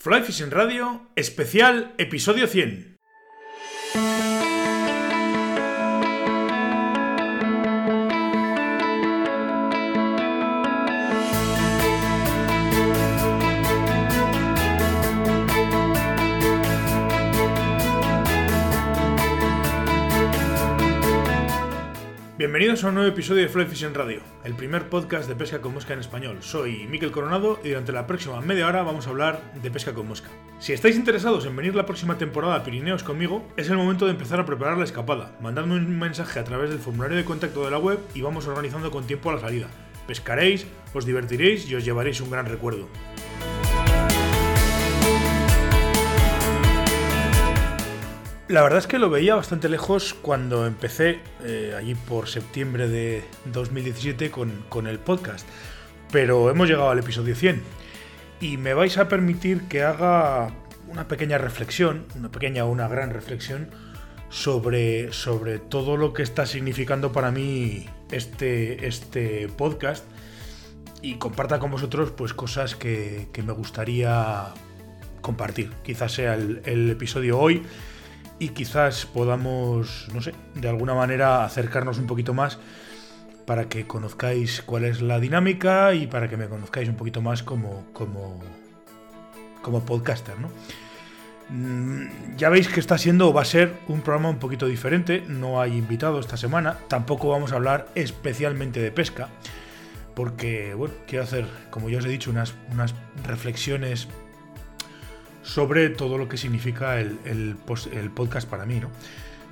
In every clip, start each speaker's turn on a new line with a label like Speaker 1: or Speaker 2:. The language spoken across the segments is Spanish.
Speaker 1: Fly Fishing Radio, especial episodio 100. Bienvenidos a un nuevo episodio de Fly Fishing Radio, el primer podcast de pesca con mosca en español. Soy Miquel Coronado y durante la próxima media hora vamos a hablar de pesca con mosca. Si estáis interesados en venir la próxima temporada a Pirineos conmigo, es el momento de empezar a preparar la escapada. Mandadme un mensaje a través del formulario de contacto de la web y vamos organizando con tiempo la salida. Pescaréis, os divertiréis y os llevaréis un gran recuerdo. La verdad es que lo veía bastante lejos cuando empecé, eh, allí por septiembre de 2017, con, el podcast. Pero hemos llegado al episodio 100. Y me vais a permitir que haga una pequeña reflexión, una pequeña o una gran reflexión, sobre, sobre todo lo que está significando para mí este, este podcast. Y comparta con vosotros pues cosas que, me gustaría compartir. Quizás sea el episodio hoy y quizás podamos, no sé, de alguna manera acercarnos un poquito más para que conozcáis cuál es la dinámica y para que me conozcáis un poquito más como, como, como podcaster, ¿no? Mm, ya veis que está siendo o va a ser un programa un poquito diferente, no hay invitado esta semana, tampoco vamos a hablar especialmente de pesca, porque, bueno, quiero hacer, como ya os he dicho, unas, unas reflexiones sobre todo lo que significa el, podcast para mí. ¿no?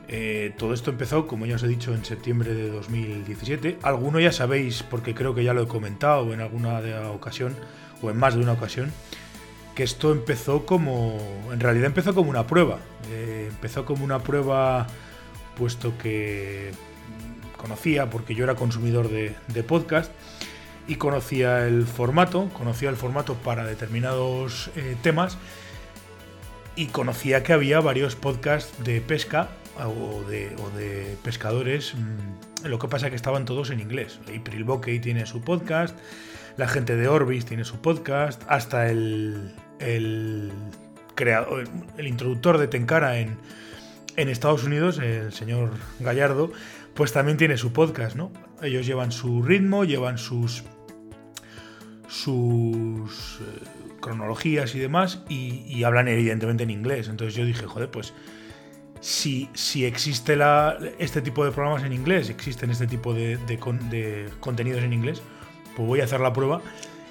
Speaker 1: Eh, todo esto empezó, como ya os he dicho, en septiembre de 2017. Alguno ya sabéis, porque creo que ya lo he comentado en alguna ocasión, o en más de una ocasión, que esto empezó como, en realidad empezó como una prueba. Eh, empezó como una prueba puesto que conocía, porque yo era consumidor de, podcast, y conocía el formato, conocía el formato para determinados eh, temas, y conocía que había varios podcasts de pesca o de, pescadores. Mm, lo que pasa es que estaban todos en inglés. April Bokeh tiene su podcast, la gente de Orbis tiene su podcast, hasta el, el, creador, el introductor de Tenkara en, en Estados Unidos, el señor Gallardo, pues también tiene su podcast, ¿no? Ellos llevan su ritmo, llevan sus sus eh, cronologías y demás, y, hablan evidentemente en inglés. Entonces yo dije, joder, pues si, si existe la, este tipo de programas en inglés, existen este tipo de, contenidos en inglés, pues voy a hacer la prueba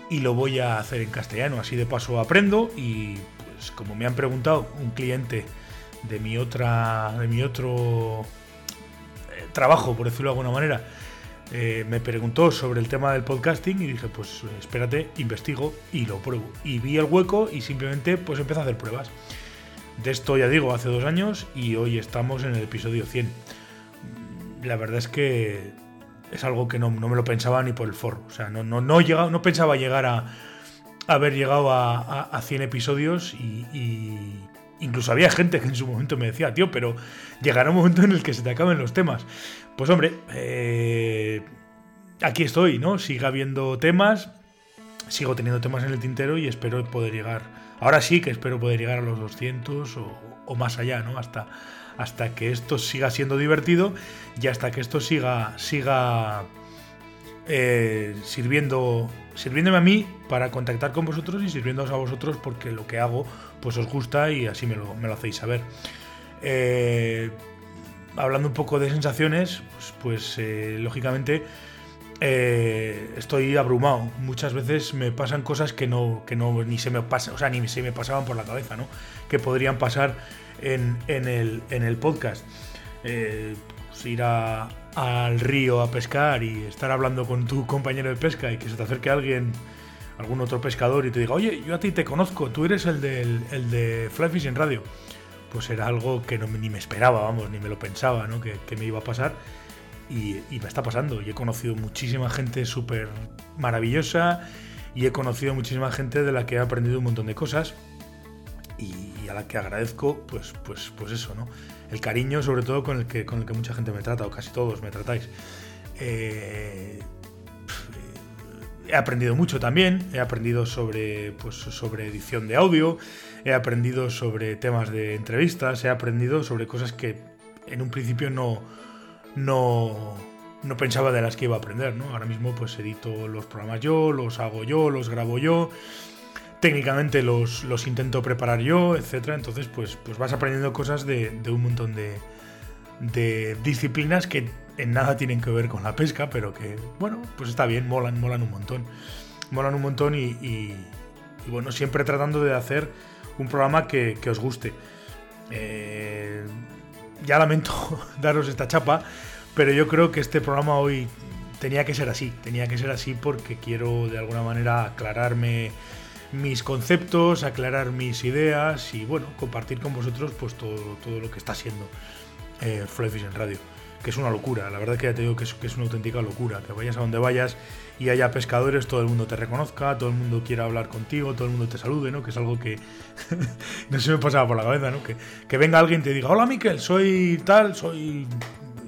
Speaker 1: y lo voy a hacer en castellano. Así de paso aprendo y pues como me han preguntado un cliente de mi otra de mi otro eh, trabajo, por decirlo de alguna manera, eh, me preguntó sobre el tema del podcasting y dije, pues espérate, investigo y lo pruebo. Y vi el hueco y simplemente pues empecé a hacer pruebas. De esto ya digo, hace dos años y hoy estamos en el episodio 100. La verdad es que es algo que no, me lo pensaba ni por el foro. O sea, no, no, no, no pensaba llegar a, haber llegado a, 100 episodios y, incluso había gente que en su momento me decía, tío, pero llegará un momento en el que se te acaben los temas. Pues hombre, eh, aquí estoy, ¿no? Sigue habiendo temas, sigo teniendo temas en el tintero y espero poder llegar, ahora sí que espero poder llegar a los 200 o, más allá, ¿no? Hasta, hasta que esto siga siendo divertido y hasta que esto siga, siga eh, sirviendo, sirviéndome a mí para contactar con vosotros y sirviéndoos a vosotros porque lo que hago pues os gusta y así me lo, me lo hacéis saber. Eh, hablando un poco de sensaciones, pues, pues eh, lógicamente eh, estoy abrumado. Muchas veces me pasan cosas que no, que no ni se me pasan, o sea, ni se me pasaban por la cabeza, ¿no? Que podrían pasar en, el, podcast. Eh, ir al río a pescar y estar hablando con tu compañero de pesca y que se te acerque alguien, algún otro pescador y te diga, oye, yo a ti te conozco, tú eres el, del, el de Fly Fishing Radio pues era algo que ni me esperaba, vamos, ni me lo pensaba, ¿no? Que, me iba a pasar. Y, me está pasando. Y he conocido muchísima gente súper maravillosa y he conocido muchísima gente de la que he aprendido un montón de cosas y a la que agradezco, pues, pues, pues eso, ¿no? El cariño, sobre todo con el que, con el que mucha gente me trata, o casi todos me tratáis. Eh, he aprendido mucho también, he aprendido sobre, pues, sobre edición de audio, he aprendido sobre temas de entrevistas, he aprendido sobre cosas que en un principio no, no, no pensaba de las que iba a aprender, ¿no? Ahora mismo pues edito los programas yo, los hago yo, los grabo yo, técnicamente los, los intento preparar yo, etcétera. Entonces pues, pues vas aprendiendo cosas de, un montón de, disciplinas que en nada tienen que ver con la pesca, pero que, bueno, pues está bien, molan, molan un montón. Molan un montón y, bueno, siempre tratando de hacer un programa que, os guste. Eh, ya lamento daros esta chapa, pero yo creo que este programa hoy tenía que ser así, tenía que ser así porque quiero de alguna manera aclararme mis conceptos, aclarar mis ideas y bueno, compartir con vosotros pues todo, todo lo que está siendo eh, en Radio que es una locura. La verdad que ya te digo que es, que es una auténtica locura. Que vayas a donde vayas y haya pescadores, todo el mundo te reconozca, todo el mundo quiera hablar contigo, todo el mundo te salude, ¿no? Que es algo que no se me pasaba por la cabeza, ¿no? Que, que venga alguien y te diga, hola Miquel, soy tal, soy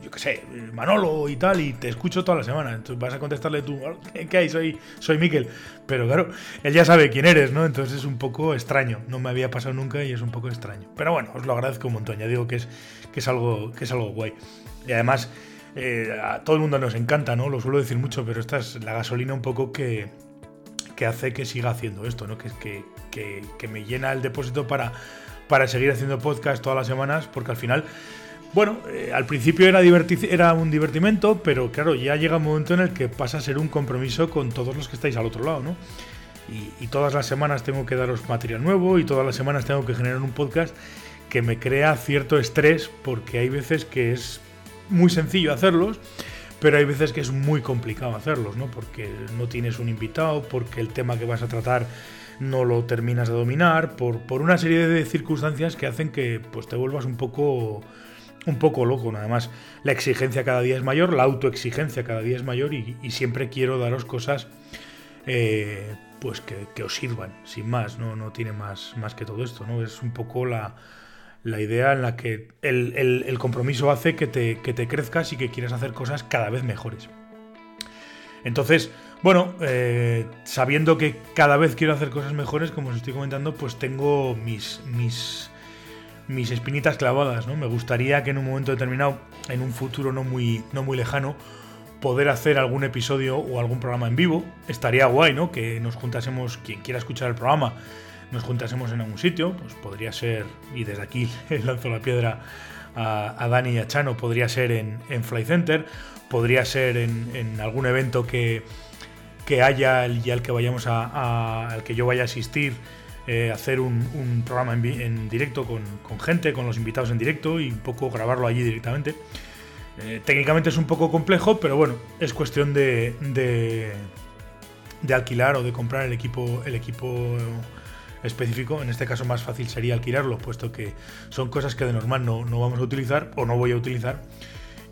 Speaker 1: yo qué sé, Manolo y tal, y te escucho toda la semana. Entonces vas a contestarle tú, ¿qué hay? Soy, soy Miquel. Pero claro, él ya sabe quién eres, ¿no? Entonces es un poco extraño. No me había pasado nunca y es un poco extraño. Pero bueno, os lo agradezco un montón. Ya digo que es, que es, algo, que es algo guay. Y además, eh, a todo el mundo nos encanta, ¿no? Lo suelo decir mucho, pero esta es la gasolina un poco que, que hace que siga haciendo esto, ¿no? Que, que, que, me llena el depósito para, para seguir haciendo podcast todas las semanas, porque al final, bueno, eh, al principio era, un divertimento, pero claro, ya llega un momento en el que pasa a ser un compromiso con todos los que estáis al otro lado, ¿no? Y, y todas las semanas tengo que daros material nuevo y todas las semanas tengo que generar un podcast que me crea cierto estrés porque hay veces que es muy sencillo hacerlos, pero hay veces que es muy complicado hacerlos, ¿no? Porque no tienes un invitado, porque el tema que vas a tratar no lo terminas de dominar, por, por una serie de circunstancias que hacen que pues, te vuelvas un poco, un poco loco. Nada más, la exigencia cada día es mayor, la autoexigencia cada día es mayor y, siempre quiero daros cosas eh, pues que, os sirvan, sin más, no, no tiene más, más que todo esto, ¿no? Es un poco la, la idea en la que el, compromiso hace que te, que te, crezcas y que quieras hacer cosas cada vez mejores. Entonces, bueno, eh, sabiendo que cada vez quiero hacer cosas mejores, como os estoy comentando, pues tengo mis, mis, mis espinitas clavadas, ¿no? Me gustaría que en un momento determinado, en un futuro no muy, no muy lejano, poder hacer algún episodio o algún programa en vivo. Estaría guay, ¿no? Que nos juntásemos, quien quiera escuchar el programa, nos juntásemos en algún sitio, pues podría ser, y desde aquí lanzo la piedra a, Dani y a Chano, podría ser en, Fly Center, podría ser en, algún evento que, que haya y al que vayamos a, al que yo vaya a asistir, eh, hacer un, programa en, directo con, gente, con los invitados en directo y un poco grabarlo allí directamente. Eh, técnicamente es un poco complejo, pero bueno, es cuestión de, alquilar o de comprar el equipo, el equipo específico. En este caso más fácil sería alquilarlo, puesto que son cosas que de normal no, vamos a utilizar o no voy a utilizar.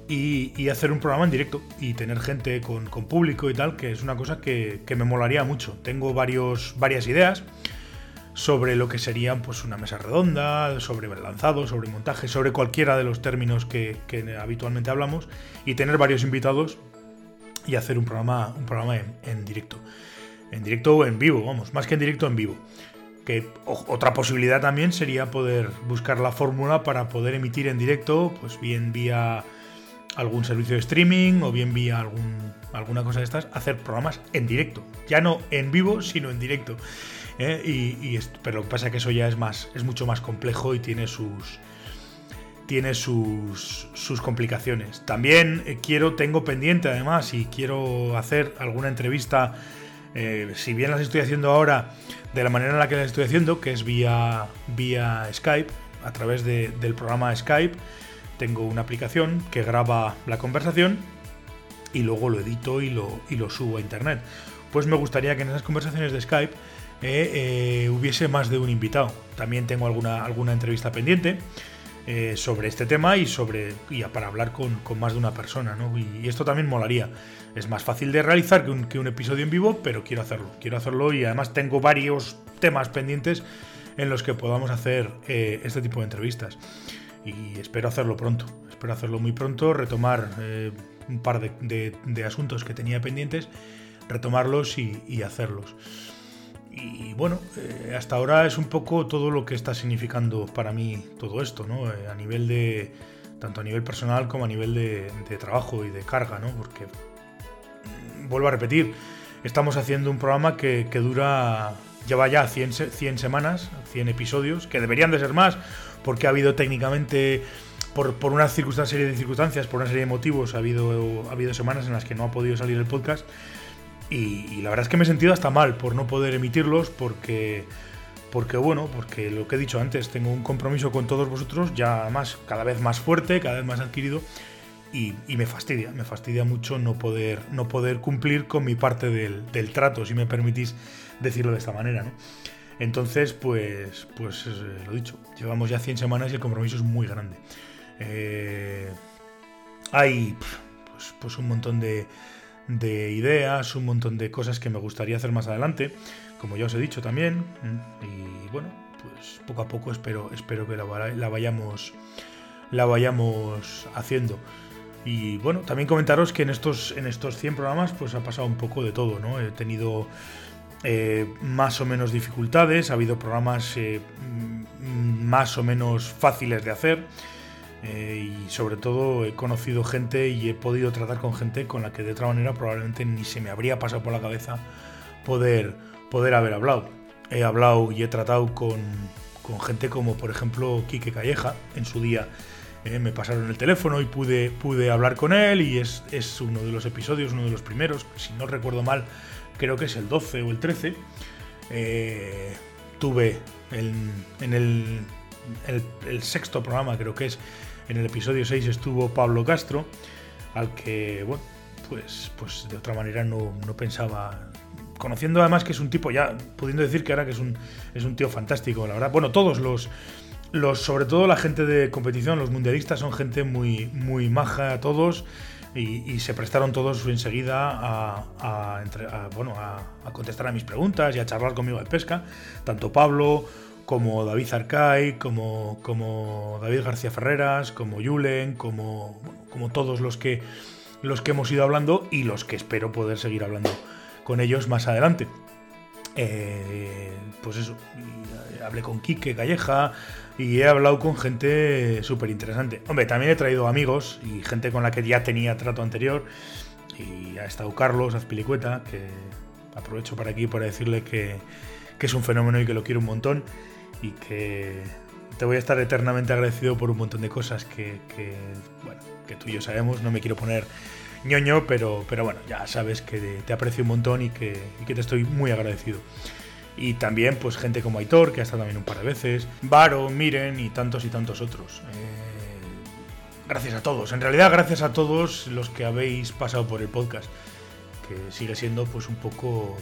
Speaker 1: Y, hacer un programa en directo y tener gente con, público y tal, que es una cosa que, me molaría mucho. Tengo varias ideas sobre lo que serían pues una mesa redonda, sobre lanzado, sobre montaje, sobre cualquiera de los términos que, habitualmente hablamos y tener varios invitados y hacer un programa, un programa en, en directo. En directo o en vivo, vamos, más que en directo en vivo. Que otra posibilidad también sería poder buscar la fórmula para poder emitir en directo, pues bien vía algún servicio de streaming o bien vía algún, alguna cosa de estas, hacer programas en directo. Ya no en vivo, sino en directo. ¿Eh? Y, pero lo que pasa es que eso ya es más, es mucho más complejo y tiene sus. Tiene sus, sus complicaciones. También eh, quiero, tengo pendiente además, y quiero hacer alguna entrevista eh, si bien las estoy haciendo ahora de la manera en la que las estoy haciendo, que es vía, vía Skype, a través del programa Skype, tengo una aplicación que graba la conversación y luego lo edito y lo, y lo subo a internet. Pues me gustaría que en esas conversaciones de Skype eh, eh, hubiese más de un invitado. También tengo alguna, alguna entrevista pendiente. sobre este tema y sobre y para hablar con, más de una persona, ¿no? y, esto también molaría. Es más fácil de realizar que un, episodio en vivo, pero quiero hacerlo. Quiero hacerlo y además tengo varios temas pendientes en los que podamos hacer eh, este tipo de entrevistas. Y espero hacerlo pronto. Espero hacerlo muy pronto, retomar eh, un par de, asuntos que tenía pendientes retomarlos y, hacerlos. Y bueno, eh, hasta ahora es un poco todo lo que está significando para mí todo esto, ¿no? Eh, a nivel de, tanto a nivel personal como a nivel de, trabajo y de carga, ¿no? Porque, mm, vuelvo a repetir, estamos haciendo un programa que, dura, lleva ya 100, 100 semanas, 100 episodios, que deberían de ser más, porque ha habido técnicamente por, por una serie de circunstancias, por una serie de motivos, ha habido, ha habido semanas en las que no ha podido salir el podcast. Y, la verdad es que me he sentido hasta mal por no poder emitirlos, porque, porque bueno, porque lo que he dicho antes, tengo un compromiso con todos vosotros, ya más, cada vez más fuerte, cada vez más adquirido, y, me fastidia, me fastidia mucho no poder, no poder cumplir con mi parte del, del trato, si me permitís decirlo de esta manera, ¿no? Entonces, pues, pues eh, lo dicho, llevamos ya 100 semanas y el compromiso es muy grande. Eh, hay pues, pues, un montón de, ideas, un montón de cosas que me gustaría hacer más adelante, como ya os he dicho también. Y bueno, pues poco a poco espero, espero que la, vayamos, la vayamos haciendo. Y bueno, también comentaros que en estos, en estos 100 programas pues ha pasado un poco de todo, ¿no? He tenido eh, más o menos dificultades, ha habido programas eh, más o menos fáciles de hacer. Eh, y sobre todo he conocido gente y he podido tratar con gente con la que de otra manera probablemente ni se me habría pasado por la cabeza poder, poder haber hablado. He hablado y he tratado con, gente como por ejemplo Quique Calleja en su día. Eh, me pasaron el teléfono y pude, pude hablar con él y es, uno de los episodios, uno de los primeros, si no recuerdo mal, creo que es el 12 o el 13. Eh, tuve en el, el, sexto programa, creo que es, en el episodio 6 estuvo Pablo Castro, al que, bueno, pues, pues de otra manera no, pensaba. Conociendo además que es un tipo, ya pudiendo decir que ahora que es un, es un tío fantástico, la verdad. Bueno, todos los, los, sobre todo la gente de competición, los mundialistas, son gente muy, muy maja, todos, y, se prestaron todos enseguida a, bueno, a, contestar a mis preguntas y a charlar conmigo de pesca. Tanto Pablo como David Arcay, como, como David García Ferreras, como Julen, como, como todos los que, los que hemos ido hablando y los que espero poder seguir hablando con ellos más adelante. Eh, pues eso, hablé con Quique Calleja y he hablado con gente súper interesante. Hombre, también he traído amigos y gente con la que ya tenía trato anterior. Y ha estado Carlos Azpilicueta, que aprovecho para aquí para decirle que, que es un fenómeno y que lo quiero un montón y que te voy a estar eternamente agradecido por un montón de cosas que, bueno, que tú y yo sabemos. No me quiero poner ñoño, pero, pero bueno, ya sabes que te aprecio un montón y que, te estoy muy agradecido. Y también, pues, gente como Aitor, que ha estado también un par de veces, Varo, Miren y tantos y tantos otros. Eh, gracias a todos, en realidad, gracias a todos los que habéis pasado por el podcast, que sigue siendo, pues, un poco.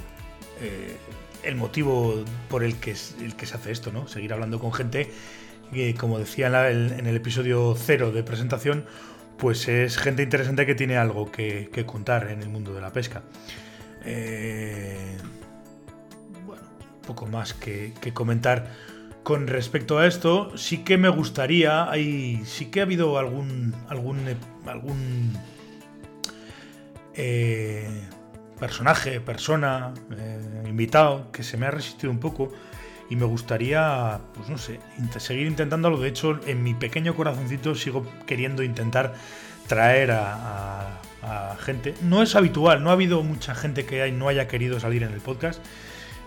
Speaker 1: Eh, el por el que, el que se hace esto, ¿no? Seguir hablando con gente que, como decía en, el episodio cero de presentación, pues es gente interesante que tiene algo que, contar en el mundo de la pesca. Eh, bueno, poco más que, comentar con respecto a esto. Sí que me gustaría, hay, sí que ha habido algún, algún, algún eh, personaje, persona, eh, invitado, que se me ha resistido un poco y me gustaría, pues no sé, seguir intentándolo. De hecho, en mi pequeño corazoncito sigo queriendo intentar traer a, gente. No es habitual, no ha habido mucha gente que no haya querido salir en el podcast.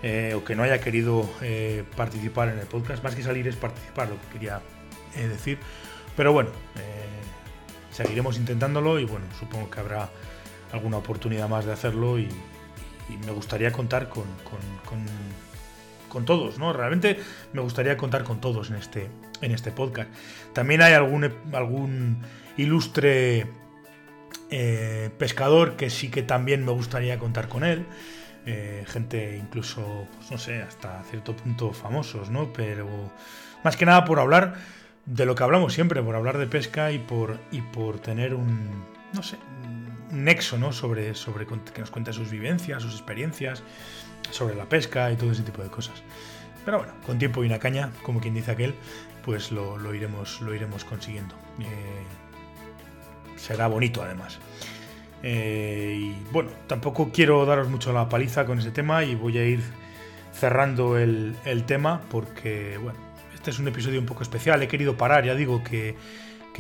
Speaker 1: Eh, o que no haya querido eh, participar en el podcast. Más que salir es participar, lo que quería decir. Pero bueno, seguiremos intentándolo y bueno, supongo que habrá alguna oportunidad más de hacerlo y, me gustaría contar con, con, todos, ¿no? Realmente me gustaría contar con todos en este, en este podcast. También hay algún, algún ilustre eh, pescador que sí que también me gustaría contar con él. Eh, gente incluso, pues no sé, hasta cierto punto famosos, ¿no? Pero más que nada por hablar de lo que hablamos siempre, por hablar de pesca y por, y por tener un, no sé, nexo ¿no? sobre, sobre que nos cuente sus vivencias, sus experiencias, sobre la pesca y todo ese tipo de cosas. Pero bueno, con tiempo y una caña, como quien dice aquel, pues lo, iremos, lo iremos consiguiendo. Eh, será bonito además. Eh, y bueno, tampoco quiero daros mucho la paliza con ese tema y voy a ir cerrando el, tema porque, bueno, este es un episodio un poco especial. He querido parar, ya digo que,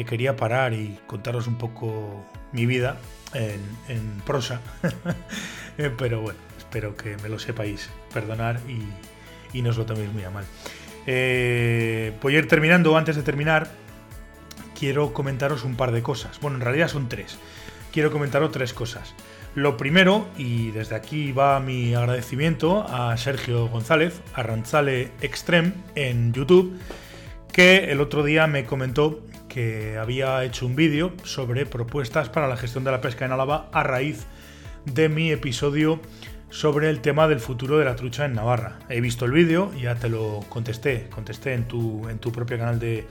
Speaker 1: quería parar y contaros un poco mi vida en, prosa. Pero bueno, espero que me lo sepáis perdonar y, no os lo toméis muy a mal. Eh, voy a ir terminando. Antes de terminar, quiero comentaros un par de cosas. Bueno, en realidad son tres quiero comentaros tres cosas. Lo primero, y desde aquí va mi agradecimiento a Sergio González, a Ranzale Extreme en YouTube, que el otro día me comentó que había hecho un vídeo sobre propuestas para la gestión de la pesca en Álava a raíz de mi episodio sobre el tema del futuro de la trucha en Navarra. He visto el vídeo, ya te lo contesté, contesté en tu, en tu propio canal de,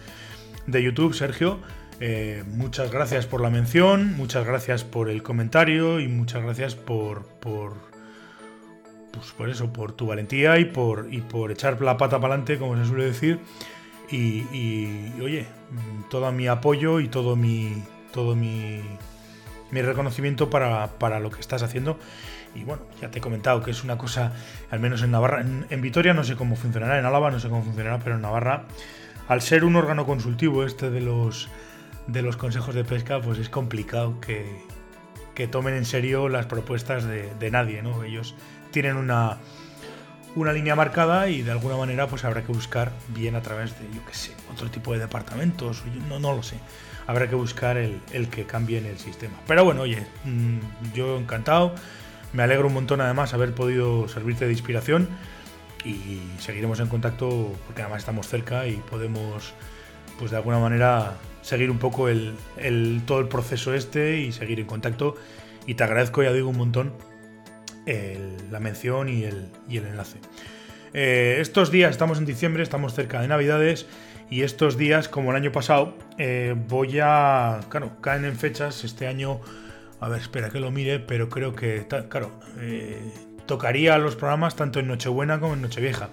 Speaker 1: de YouTube, Sergio eh, muchas gracias por la mención, muchas gracias por el comentario y muchas gracias por, por, pues por eso, por tu valentía y por, y por echar la pata para adelante, como se suele decir. Y, oye, todo mi apoyo y todo mi, todo mi, mi reconocimiento para, lo que estás haciendo. Y bueno, ya te he comentado que es una cosa, al menos en Navarra, en, Vitoria no sé cómo funcionará, en Álava no sé cómo funcionará, pero en Navarra, al ser un órgano consultivo este de los de los consejos de pesca, pues es complicado que, tomen en serio las propuestas de, nadie, ¿no? Ellos tienen una, una línea marcada y de alguna manera pues habrá que buscar bien a través de, yo qué sé, otro tipo de departamentos, no, no lo sé. Habrá que buscar el, el que cambien el sistema. Pero bueno, oye, mm, yo encantado, me alegro un montón además haber podido servirte de inspiración y seguiremos en contacto porque además estamos cerca y podemos pues de alguna manera seguir un poco el, todo el proceso este y seguir en contacto. Y te agradezco, ya digo, un montón la mención y el, el enlace. Eh, estos días, estamos en diciembre, estamos cerca de Navidades y estos días, como el año pasado, eh, voy a... Claro, caen en fechas, este año... A ver, espera que lo mire, pero creo que, claro, eh, tocaría los programas tanto en Nochebuena como en Nochevieja.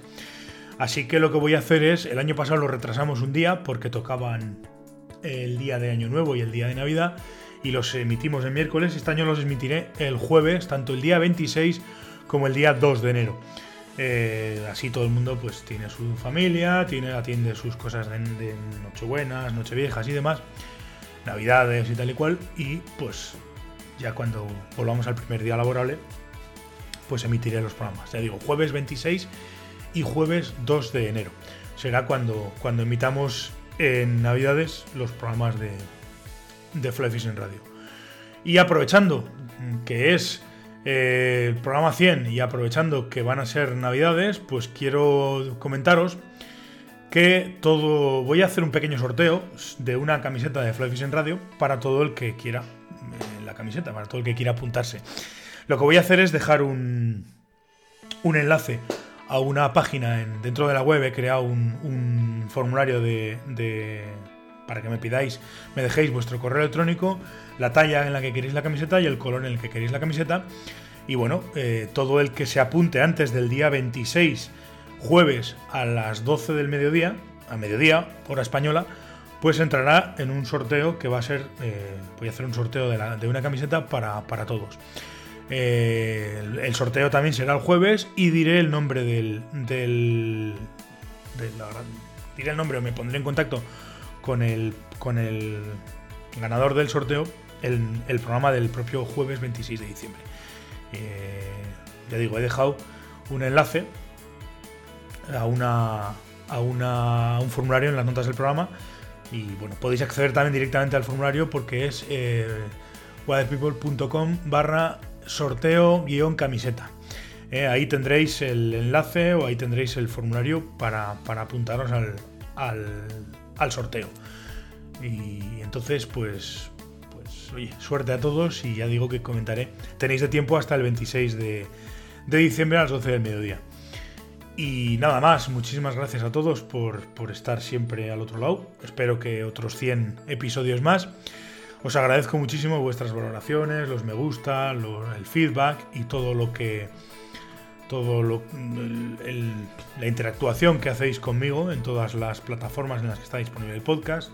Speaker 1: Así que lo que voy a hacer es, el año pasado lo retrasamos un día porque tocaban el día de Año Nuevo y el día de Navidad y los emitimos el miércoles. Este año los emitiré el jueves, tanto el día 26 como el día 2 de enero. Eh, así todo el mundo pues tiene su familia, tiene, atiende sus cosas de, de Nochebuenas, Nocheviejas y demás, Navidades y tal y cual. Y pues ya cuando volvamos al primer día laborable, pues emitiré los programas. Ya digo, jueves 26 y jueves 2 de enero. Será cuando, cuando emitamos en Navidades los programas de, de Fly Fishing Radio. Y aprovechando que es eh, el programa 100 y aprovechando que van a ser Navidades, pues quiero comentaros que todo voy a hacer un pequeño sorteo de una camiseta de Fly Fishing Radio para todo el que quiera eh, la camiseta, para todo el que quiera apuntarse. Lo que voy a hacer es dejar un, un enlace a una página en, dentro de la web, he creado un, formulario de, para que me pidáis, me dejéis vuestro correo electrónico, la talla en la que queréis la camiseta y el color en el que queréis la camiseta. Y bueno, eh, todo el que se apunte antes del día 26, jueves a las 12 del mediodía, a mediodía, hora española, pues entrará en un sorteo que va a ser, eh, voy a hacer un sorteo de, una camiseta para, para todos. Eh, el sorteo también será el jueves y diré el nombre del. del diré el nombre me pondré en contacto con el, con el ganador del sorteo el, el programa del propio jueves 26 de diciembre. Eh, ya digo, he dejado un enlace a una, a una, un formulario en las notas del programa y bueno, podéis acceder también directamente al formulario porque es eh, barra sorteo guion camiseta. Eh, ahí tendréis el enlace o ahí tendréis el formulario para, apuntaros al, al, sorteo. Y entonces, pues, pues, oye, suerte a todos y ya digo que comentaré. Tenéis de tiempo hasta el 26 de, de diciembre a las 12 del mediodía. Y nada más, muchísimas gracias a todos por, por estar siempre al otro lado. Espero que otros 100 episodios más. Os agradezco muchísimo vuestras valoraciones, los me gusta, el feedback y todo lo que todo lo, la interactuación que hacéis conmigo en todas las plataformas en las que está disponible el podcast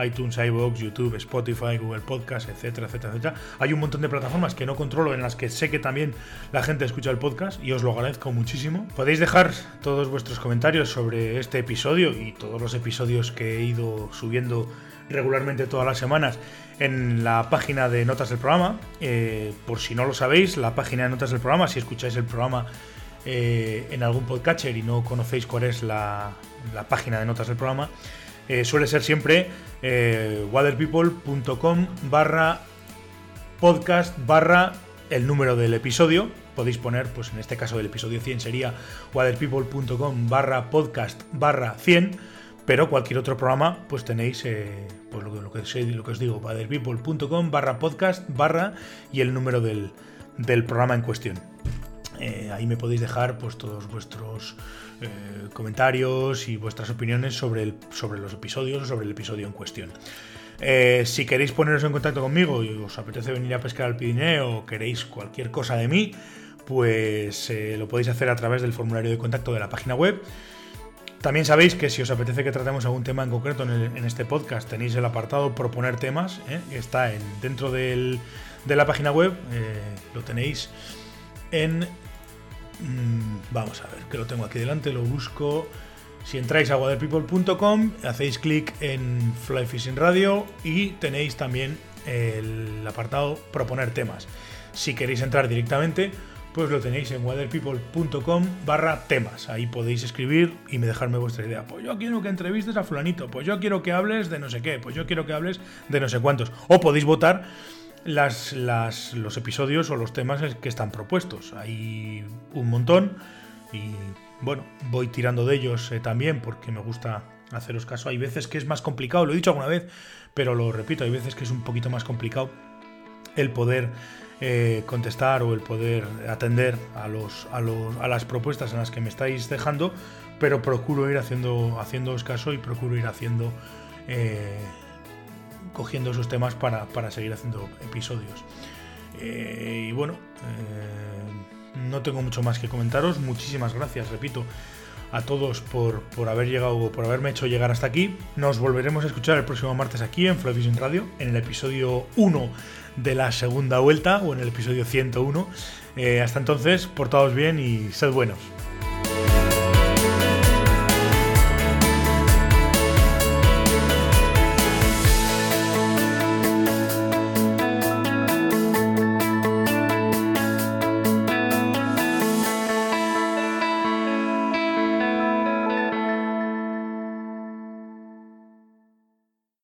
Speaker 1: iTunes, iVoox, YouTube, Spotify, Google Podcast, etcétera, etcétera, etcétera. Hay un montón de plataformas que no controlo en las que sé que también la gente escucha el podcast y os lo agradezco muchísimo. Podéis dejar todos vuestros comentarios sobre este episodio y todos los episodios que he ido subiendo regularmente todas las semanas en la página de notas del programa. Eh, por si no lo sabéis, la página de notas del programa, si escucháis el programa eh, en algún podcatcher y no conocéis cuál es la, página de notas del programa, eh, suele ser siempre eh, waterpeople.com barra podcast barra el número del episodio. Podéis poner, pues en este caso del episodio 100 sería waterpeople.com barra podcast barra 100, pero cualquier otro programa, pues tenéis, eh, pues lo, que, lo que os digo, waterpeople.com barra podcast barra y el número del, programa en cuestión. Ahí me podéis dejar pues todos vuestros eh, comentarios y vuestras opiniones sobre, el, sobre los episodios o sobre el episodio en cuestión. Eh, si queréis poneros en contacto conmigo y os apetece venir a pescar al Pirineo o queréis cualquier cosa de mí, pues eh, lo podéis hacer a través del formulario de contacto de la página web. También sabéis que si os apetece que tratemos algún tema en concreto en, este podcast, tenéis el apartado proponer temas, está en, dentro de la página web, lo tenéis en Mm, vamos a ver, que lo tengo aquí delante, lo busco. Si entráis a waterpeople.com, hacéis clic en Fly Fishing Radio y tenéis también el apartado proponer temas. Si queréis entrar directamente, pues lo tenéis en waterpeople.com barra temas. Ahí podéis escribir y me dejarme vuestra idea. Pues yo quiero que entrevistes a fulanito, pues yo quiero que hables de no sé qué, pues yo quiero que hables de no sé cuántos. O podéis votar las, los episodios o los temas que están propuestos. Hay un montón y bueno, voy tirando de ellos eh, también porque me gusta haceros caso. Hay veces que es más complicado, lo he dicho alguna vez, pero lo repito, hay veces que es un poquito más complicado el poder eh, contestar o el poder atender a, los, a, los, a, las propuestas en las que me estáis dejando, pero procuro ir haciendo, haciéndoos caso y procuro ir haciendo eh, cogiendo esos temas para, seguir haciendo episodios. Eh, y bueno, eh, no tengo mucho más que comentaros. Muchísimas gracias, repito, a todos por, por haber llegado, por haberme hecho llegar hasta aquí. Nos volveremos a escuchar el próximo martes aquí en Fly Radio, en el episodio 1 de la segunda vuelta o en el episodio 101. Eh, hasta entonces, portaos bien y sed buenos.